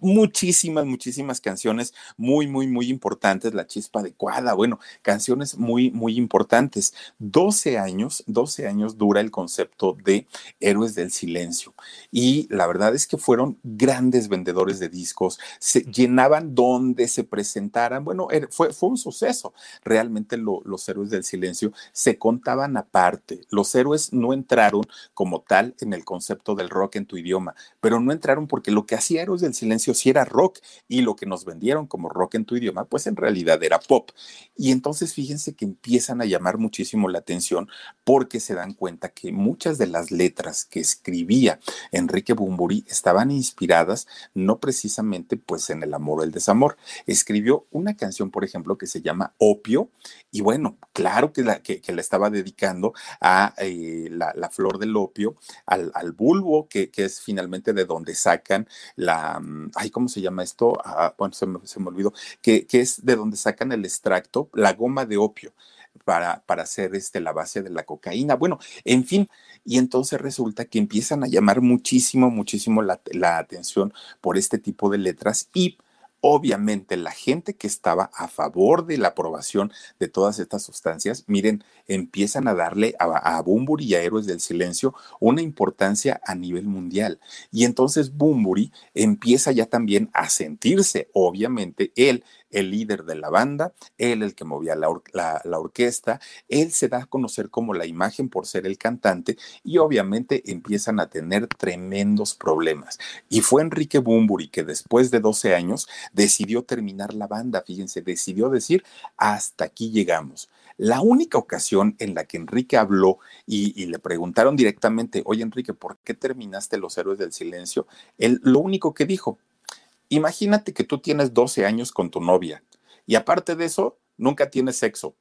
[SPEAKER 1] muchísimas, muchísimas canciones muy, muy, muy importantes. La chispa adecuada, bueno, canciones muy, muy importantes. 12 años, 12 años dura el concepto de Héroes del Silencio. Y la verdad es que fueron grandes vendedores de discos, se llenaban donde se presentaran. Bueno, fue, fue un suceso. Realmente los Héroes del Silencio se contaban aparte. Los héroes no entraron como tal en el concepto del rock en tu idioma, pero no entraron porque lo que hacía Héroes del Silencio sí era rock y lo que nos vendieron como rock en tu idioma, pues en realidad era pop. Y entonces fíjense que empiezan a llamar muchísimo la atención porque se dan cuenta que muchas de las letras que escribía Enrique Bumburi estaban inspiradas no precisamente pues en el amor o el desamor. Escribió una canción, por ejemplo, que se llama Opio y bueno, claro que la, que, la estaba dedicando a eh, la, flor del opio, al, bulbo, que, que, es finalmente de donde sacan la, mm, ay, ¿cómo se llama esto? Ah, bueno, se me, se olvidó, que, que es de donde sacan el extracto, la goma de opio. Para, para, hacer este, la base de la cocaína. Bueno, en fin, y entonces resulta que empiezan a llamar muchísimo, muchísimo la, la atención por este tipo de letras y Obviamente, la gente que estaba a favor de la aprobación de todas estas sustancias, miren, empiezan a darle a, a Bumburi y a Héroes del Silencio una importancia a nivel mundial. Y entonces Bumburi empieza ya también a sentirse, obviamente, él el líder de la banda, él el que movía la, orquesta, él se da a conocer como la imagen por ser el cantante y obviamente empiezan a tener tremendos problemas. Y fue Enrique Bumburi que después de 12 años decidió terminar la banda, fíjense, decidió decir, hasta aquí llegamos. La única ocasión en la que Enrique habló y, y, le preguntaron directamente, oye Enrique, ¿por qué terminaste Los Héroes del Silencio? Él lo único que dijo, Imagínate que tú tienes 12 años con tu novia y aparte de eso, nunca tienes sexo.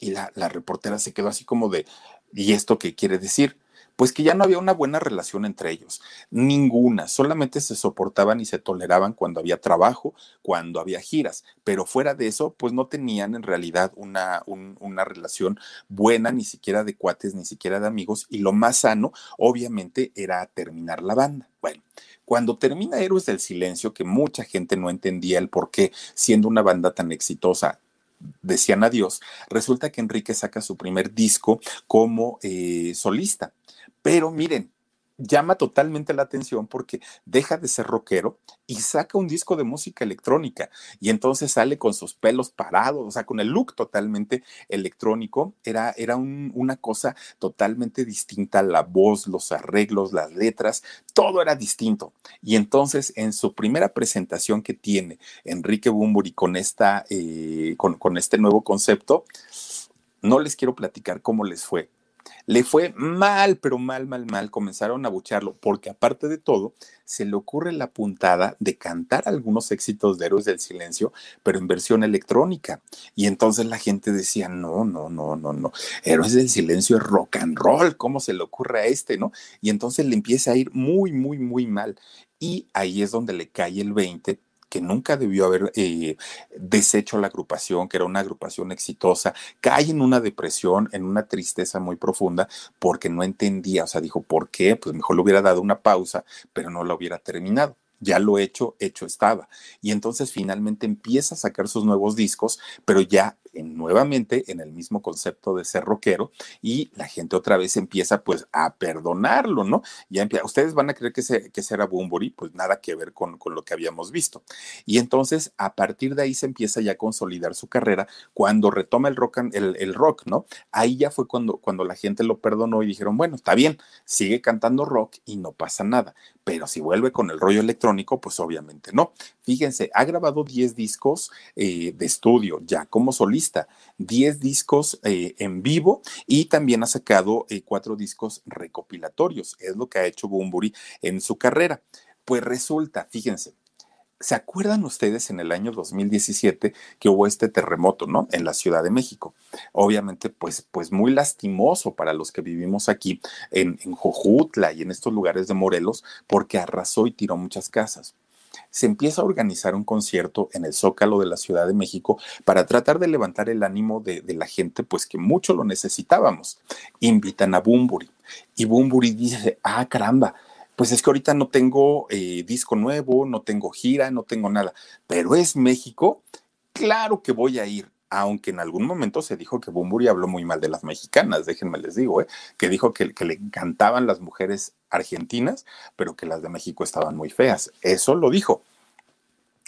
[SPEAKER 1] Y la, la reportera se quedó así como de, ¿y esto qué quiere decir? pues que ya no había una buena relación entre ellos, ninguna, solamente se soportaban y se toleraban cuando había trabajo, cuando había giras, pero fuera de eso, pues no tenían en realidad una, una relación buena, ni siquiera de cuates, ni siquiera de amigos, y lo más sano, obviamente, era terminar la banda. Bueno, cuando termina Héroes del Silencio, que mucha gente no entendía el por qué, siendo una banda tan exitosa, decían adiós, resulta que Enrique saca su primer disco como eh, solista. Pero miren, llama totalmente la atención porque deja de ser rockero y saca un disco de música electrónica y entonces sale con sus pelos parados, o sea, con el look totalmente electrónico. Era, era una cosa totalmente distinta, la voz, los arreglos, las letras, todo era distinto. Y entonces en su primera presentación que tiene Enrique Bumburi con, esta, eh, con, con este nuevo concepto, no les quiero platicar cómo les fue, le fue mal, pero mal, mal, mal. Comenzaron a bucharlo, porque aparte de todo, se le ocurre la puntada de cantar algunos éxitos de Héroes del Silencio, pero en versión electrónica. Y entonces la gente decía, no, no, no, no, no. Héroes del Silencio es rock and roll. ¿Cómo se le ocurre a este, no? Y entonces le empieza a ir muy, muy, muy mal. Y ahí es donde le cae el 20 que nunca debió haber eh, deshecho la agrupación, que era una agrupación exitosa, cae en una depresión, en una tristeza muy profunda, porque no entendía, o sea, dijo, ¿por qué? Pues mejor le hubiera dado una pausa, pero no la hubiera terminado ya lo hecho, hecho estaba. Y entonces finalmente empieza a sacar sus nuevos discos, pero ya nuevamente en el mismo concepto de ser rockero y la gente otra vez empieza pues a perdonarlo, ¿no? Ya empieza, ustedes van a creer que, se, que será Bumburi, pues nada que ver con, con, lo que habíamos visto. Y entonces a partir de ahí se empieza ya a consolidar su carrera cuando retoma el rock, el, el rock ¿no? Ahí ya fue cuando, cuando la gente lo perdonó y dijeron, bueno, está bien, sigue cantando rock y no pasa nada, pero si vuelve con el rollo electrónico, pues obviamente no. Fíjense, ha grabado 10 discos eh, de estudio ya como solista, 10 discos eh, en vivo y también ha sacado eh, cuatro discos recopilatorios. Es lo que ha hecho Bumburi en su carrera. Pues resulta, fíjense, ¿Se acuerdan ustedes en el año 2017 que hubo este terremoto, ¿no? En la Ciudad de México. Obviamente, pues, pues muy lastimoso para los que vivimos aquí en, en Jojutla y en estos lugares de Morelos, porque arrasó y tiró muchas casas se empieza a organizar un concierto en el Zócalo de la Ciudad de México para tratar de levantar el ánimo de, la gente, pues que mucho lo necesitábamos. Invitan a Bumburi y Bumburi dice, ah, caramba, pues es que ahorita no tengo eh, disco nuevo, no tengo gira, no tengo nada, pero es México, claro que voy a ir aunque en algún momento se dijo que Bumburi habló muy mal de las mexicanas, déjenme les digo, ¿eh? que dijo que, que, le encantaban las mujeres argentinas, pero que las de México estaban muy feas. Eso lo dijo.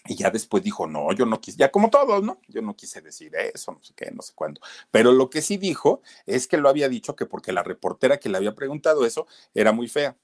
[SPEAKER 1] Y ya después dijo, no, yo no quise, ya como todos, ¿no? Yo no quise decir eso, no sé qué, no sé cuándo. Pero lo que sí dijo es que lo había dicho que porque la reportera que le había preguntado eso era muy fea.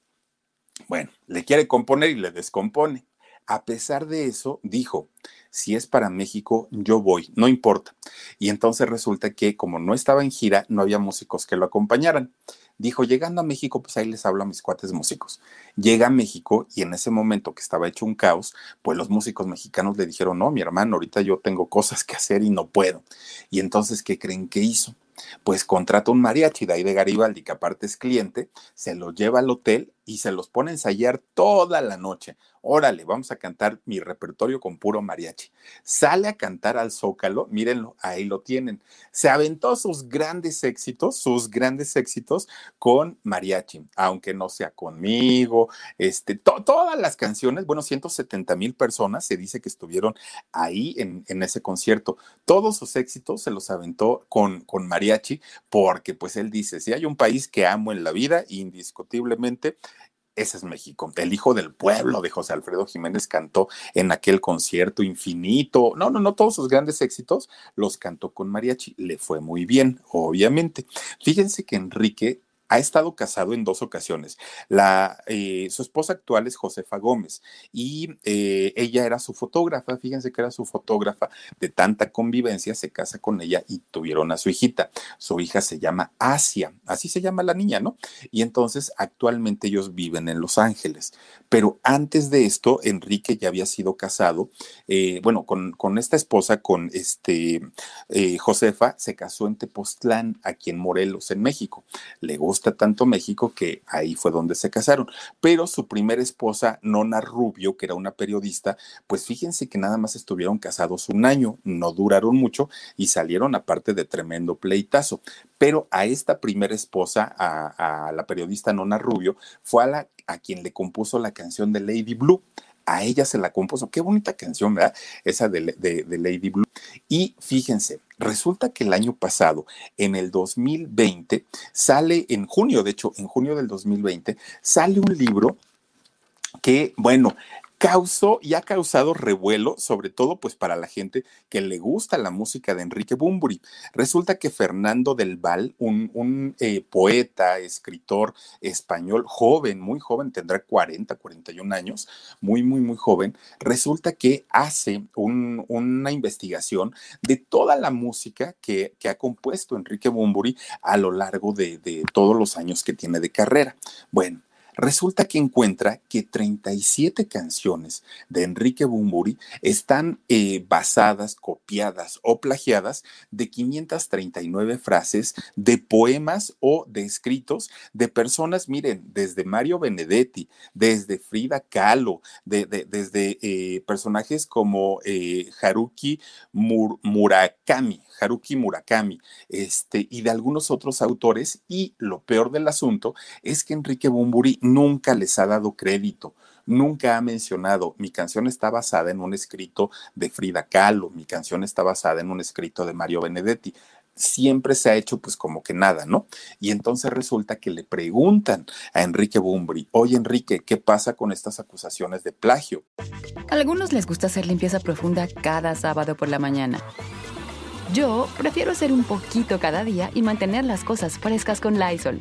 [SPEAKER 1] Bueno, le quiere componer y le descompone. A pesar de eso, dijo, si es para México, yo voy, no importa. Y entonces resulta que como no estaba en gira, no había músicos que lo acompañaran. Dijo, llegando a México, pues ahí les hablo a mis cuates músicos. Llega a México y en ese momento que estaba hecho un caos, pues los músicos mexicanos le dijeron, no, mi hermano, ahorita yo tengo cosas que hacer y no puedo. Y entonces, ¿qué creen que hizo? Pues contrata un mariachi de ahí de Garibaldi, que aparte es cliente, se lo lleva al hotel y se los pone a ensayar toda la noche. Órale, vamos a cantar mi repertorio con puro mariachi. Sale a cantar al Zócalo, mírenlo, ahí lo tienen. Se aventó sus grandes éxitos, sus grandes éxitos con mariachi, aunque no sea conmigo, este, todas las canciones, bueno, 170 mil personas se dice que estuvieron ahí en, en, ese concierto. Todos sus éxitos se los aventó con, con mariachi, porque pues él dice, si hay un país que amo en la vida, indiscutiblemente, ese es México. El hijo del pueblo de José Alfredo Jiménez cantó en aquel concierto infinito. No, no, no, todos sus grandes éxitos los cantó con mariachi. Le fue muy bien, obviamente. Fíjense que Enrique ha estado casado en dos ocasiones. Eh, su esposa actual es Josefa Gómez y eh, ella era su fotógrafa. Fíjense que era su fotógrafa de tanta convivencia. Se casa con ella y tuvieron a su hijita. Su hija se llama Asia, así se llama la niña, ¿no? Y entonces actualmente ellos viven en Los Ángeles. Pero antes de esto, Enrique ya había sido casado, eh, bueno, con, con, esta esposa, con este Josefa, se casó en Tepoztlán, aquí en Morelos, en México. Le gusta tanto México que ahí fue donde se casaron. Pero su primera esposa, Nona Rubio, que era una periodista, pues fíjense que nada más estuvieron casados un año, no duraron mucho y salieron aparte de tremendo pleitazo. Pero a esta primera esposa, a, la periodista Nona Rubio, fue a, la, a quien le compuso la canción de Lady Blue a ella se la compuso. Qué bonita canción, ¿verdad? Esa de, de, Lady Blue. Y fíjense, resulta que el año pasado, en el 2020, sale en junio, de hecho, en junio del 2020, sale un libro que, bueno, causó y ha causado revuelo, sobre todo pues para la gente que le gusta la música de Enrique Bumburi. Resulta que Fernando del Val, un, eh, poeta, escritor español, joven, muy joven, tendrá 40, 41 años, muy, muy, muy joven, resulta que hace una investigación de toda la música que, ha compuesto Enrique Bumburi a lo largo de, de todos los años que tiene de carrera. Bueno, Resulta que encuentra que 37 canciones de Enrique Bumburi están eh, basadas, copiadas o plagiadas de 539 frases de poemas o de escritos de personas, miren, desde Mario Benedetti, desde Frida Kahlo, desde eh, personajes como eh, Haruki Murakami, Haruki Murakami, este, y de algunos otros autores. Y lo peor del asunto es que Enrique Bumburi nunca les ha dado crédito, nunca ha mencionado, mi canción está basada en un escrito de Frida Kahlo, mi canción está basada en un escrito de Mario Benedetti siempre se ha hecho pues como que nada, ¿no? Y entonces resulta que le preguntan a Enrique Bumbri, oye Enrique, ¿qué pasa con estas acusaciones de plagio?
[SPEAKER 3] A algunos les gusta hacer limpieza profunda cada sábado por la mañana. Yo prefiero hacer un poquito cada día y mantener las cosas frescas con Lysol.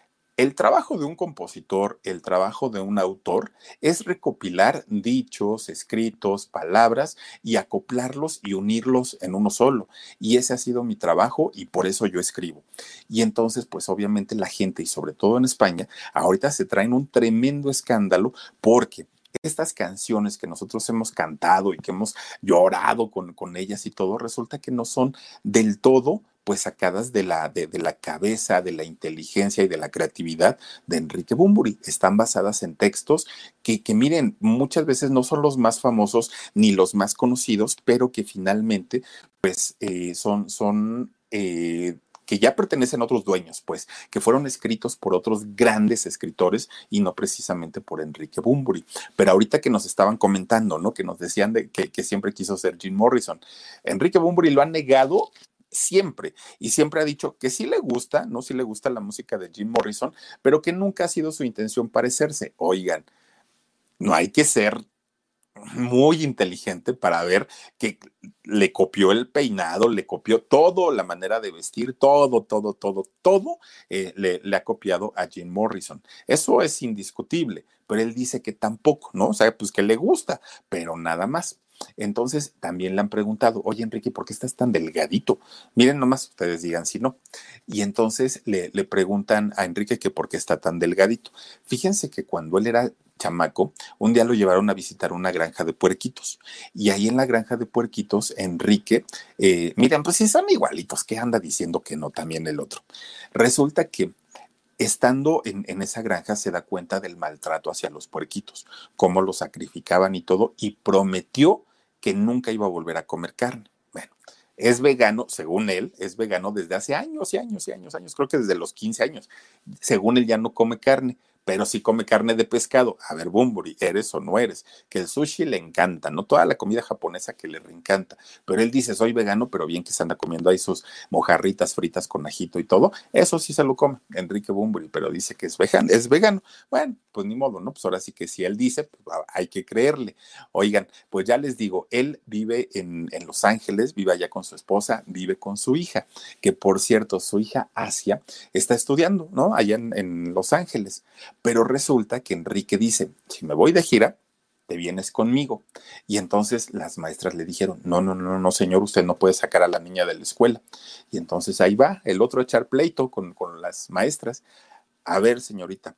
[SPEAKER 1] el trabajo de un compositor, el trabajo de un autor, es recopilar dichos, escritos, palabras y acoplarlos y unirlos en uno solo. Y ese ha sido mi trabajo y por eso yo escribo. Y entonces, pues obviamente la gente, y sobre todo en España, ahorita se traen un tremendo escándalo porque estas canciones que nosotros hemos cantado y que hemos llorado con, con ellas y todo, resulta que no son del todo pues sacadas de la, de, la cabeza, de la inteligencia y de la creatividad de Enrique Bumburi. Están basadas en textos que, que, miren, muchas veces no son los más famosos ni los más conocidos, pero que finalmente, pues, eh, son, son eh, que ya pertenecen a otros dueños, pues, que fueron escritos por otros grandes escritores y no precisamente por Enrique Bunbury. Pero ahorita que nos estaban comentando, ¿no? Que nos decían de, que, que, siempre quiso ser Jim Morrison. Enrique Bunbury lo ha negado siempre y siempre ha dicho que sí le gusta, no sí le gusta la música de Jim Morrison, pero que nunca ha sido su intención parecerse. Oigan, no hay que ser muy inteligente para ver que le copió el peinado, le copió todo, la manera de vestir, todo, todo, todo, todo eh, le, le, ha copiado a Jim Morrison. Eso es indiscutible, pero él dice que tampoco, ¿no? O sea, pues que le gusta, pero nada más. Entonces también le han preguntado, oye Enrique, ¿por qué estás tan delgadito? Miren nomás, ustedes digan si no. Y entonces le, preguntan a Enrique que por qué está tan delgadito. Fíjense que cuando él era chamaco, un día lo llevaron a visitar una granja de puerquitos. Y ahí en la granja de puerquitos, Enrique, eh, miren, pues si son igualitos, ¿qué anda diciendo que no también el otro? Resulta que estando en, en, esa granja se da cuenta del maltrato hacia los puerquitos, cómo los sacrificaban y todo, y prometió que nunca iba a volver a comer carne. Bueno, es vegano, según él, es vegano desde hace años y años y años, años, creo que desde los 15 años. Según él ya no come carne, pero si come carne de pescado. A ver, Bumburi, ¿eres o no eres? Que el sushi le encanta, no toda la comida japonesa que le encanta, pero él dice, soy vegano, pero bien que se anda comiendo ahí sus mojarritas fritas con ajito y todo, eso sí se lo come, Enrique Bumburi, pero dice que es vegano, es vegano. Bueno, pues ni modo, ¿no? Pues ahora sí que si él dice, pues hay que creerle. Oigan, pues ya les digo, él vive en, en Los Ángeles, vive allá con su esposa, vive con su hija, que por cierto, su hija Asia está estudiando, ¿no? Allá en, en Los Ángeles pero resulta que Enrique dice, si me voy de gira, te vienes conmigo. Y entonces las maestras le dijeron, no, no, no, no, señor, usted no puede sacar a la niña de la escuela. Y entonces ahí va el otro a echar pleito con, con las maestras. A ver, señorita,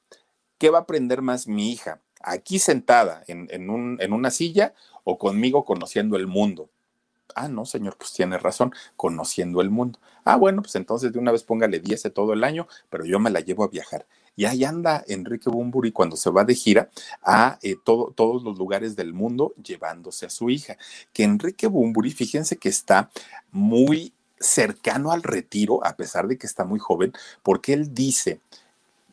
[SPEAKER 1] ¿qué va a aprender más mi hija? ¿Aquí sentada en, en, un, en una silla o conmigo conociendo el mundo? Ah, no, señor, pues tiene razón, conociendo el mundo. Ah, bueno, pues entonces de una vez póngale 10 todo el año, pero yo me la llevo a viajar. Y ahí anda Enrique Bumburi cuando se va de gira a eh, todo, todos los lugares del mundo llevándose a su hija. Que Enrique Bumburi, fíjense que está muy cercano al retiro, a pesar de que está muy joven, porque él dice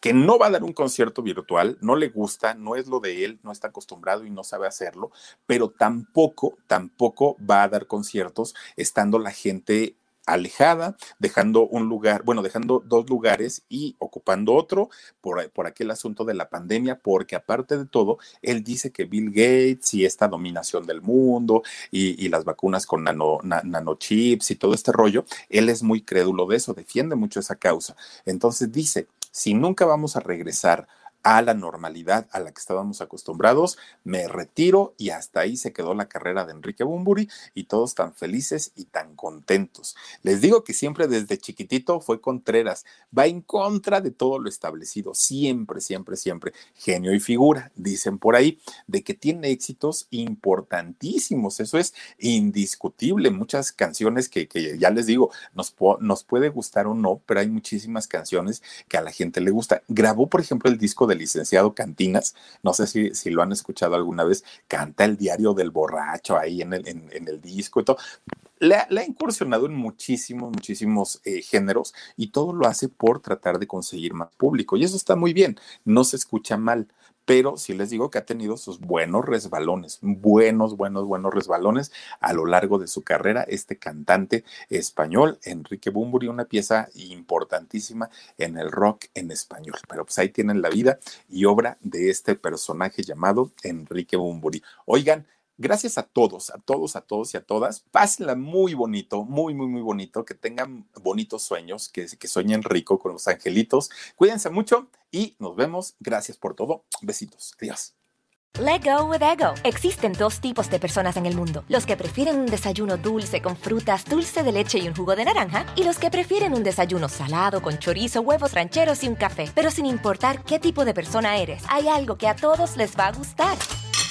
[SPEAKER 1] que no va a dar un concierto virtual, no le gusta, no es lo de él, no está acostumbrado y no sabe hacerlo, pero tampoco, tampoco va a dar conciertos estando la gente alejada, dejando un lugar, bueno, dejando dos lugares y ocupando otro por, por aquel asunto de la pandemia, porque aparte de todo, él dice que Bill Gates y esta dominación del mundo y, las vacunas con nano, na, nanochips y todo este rollo, él es muy crédulo de eso, defiende mucho esa causa. Entonces dice, si nunca vamos a regresar a la normalidad a la que estábamos acostumbrados, me retiro y hasta ahí se quedó la carrera de Enrique Bumburi y todos tan felices y tan contentos. Les digo que siempre desde chiquitito fue Contreras, va en contra de todo lo establecido, siempre, siempre, siempre, genio y figura, dicen por ahí, de que tiene éxitos importantísimos, eso es indiscutible, muchas canciones que, que ya les digo, nos, nos puede gustar o no, pero hay muchísimas canciones que a la gente le gusta. Grabó, por ejemplo, el disco del licenciado Cantinas, no sé si, si lo han escuchado alguna vez, canta el diario del borracho ahí en el, en, el disco y todo. Le, le, ha incursionado en muchísimos, muchísimos eh, géneros y todo lo hace por tratar de conseguir más público. Y eso está muy bien, no se escucha mal pero sí les digo que ha tenido sus buenos resbalones, buenos, buenos, buenos resbalones a lo largo de su carrera. Este cantante español, Enrique Bumburi, una pieza importantísima en el rock en español. Pero pues ahí tienen la vida y obra de este personaje llamado Enrique Bumburi. Oigan, Gracias a todos, a todos, a todos y a todas. Pásenla muy bonito, muy, muy, muy bonito. Que tengan bonitos sueños, que, que sueñen rico con los angelitos. Cuídense mucho y nos vemos. Gracias por todo. Besitos. Adiós.
[SPEAKER 2] Let go with ego. Existen dos tipos de personas en el mundo: los que prefieren un desayuno dulce con frutas, dulce de leche y un jugo de naranja, y los que prefieren un desayuno salado con chorizo, huevos rancheros y un café. Pero sin importar qué tipo de persona eres, hay algo que a todos les va a gustar.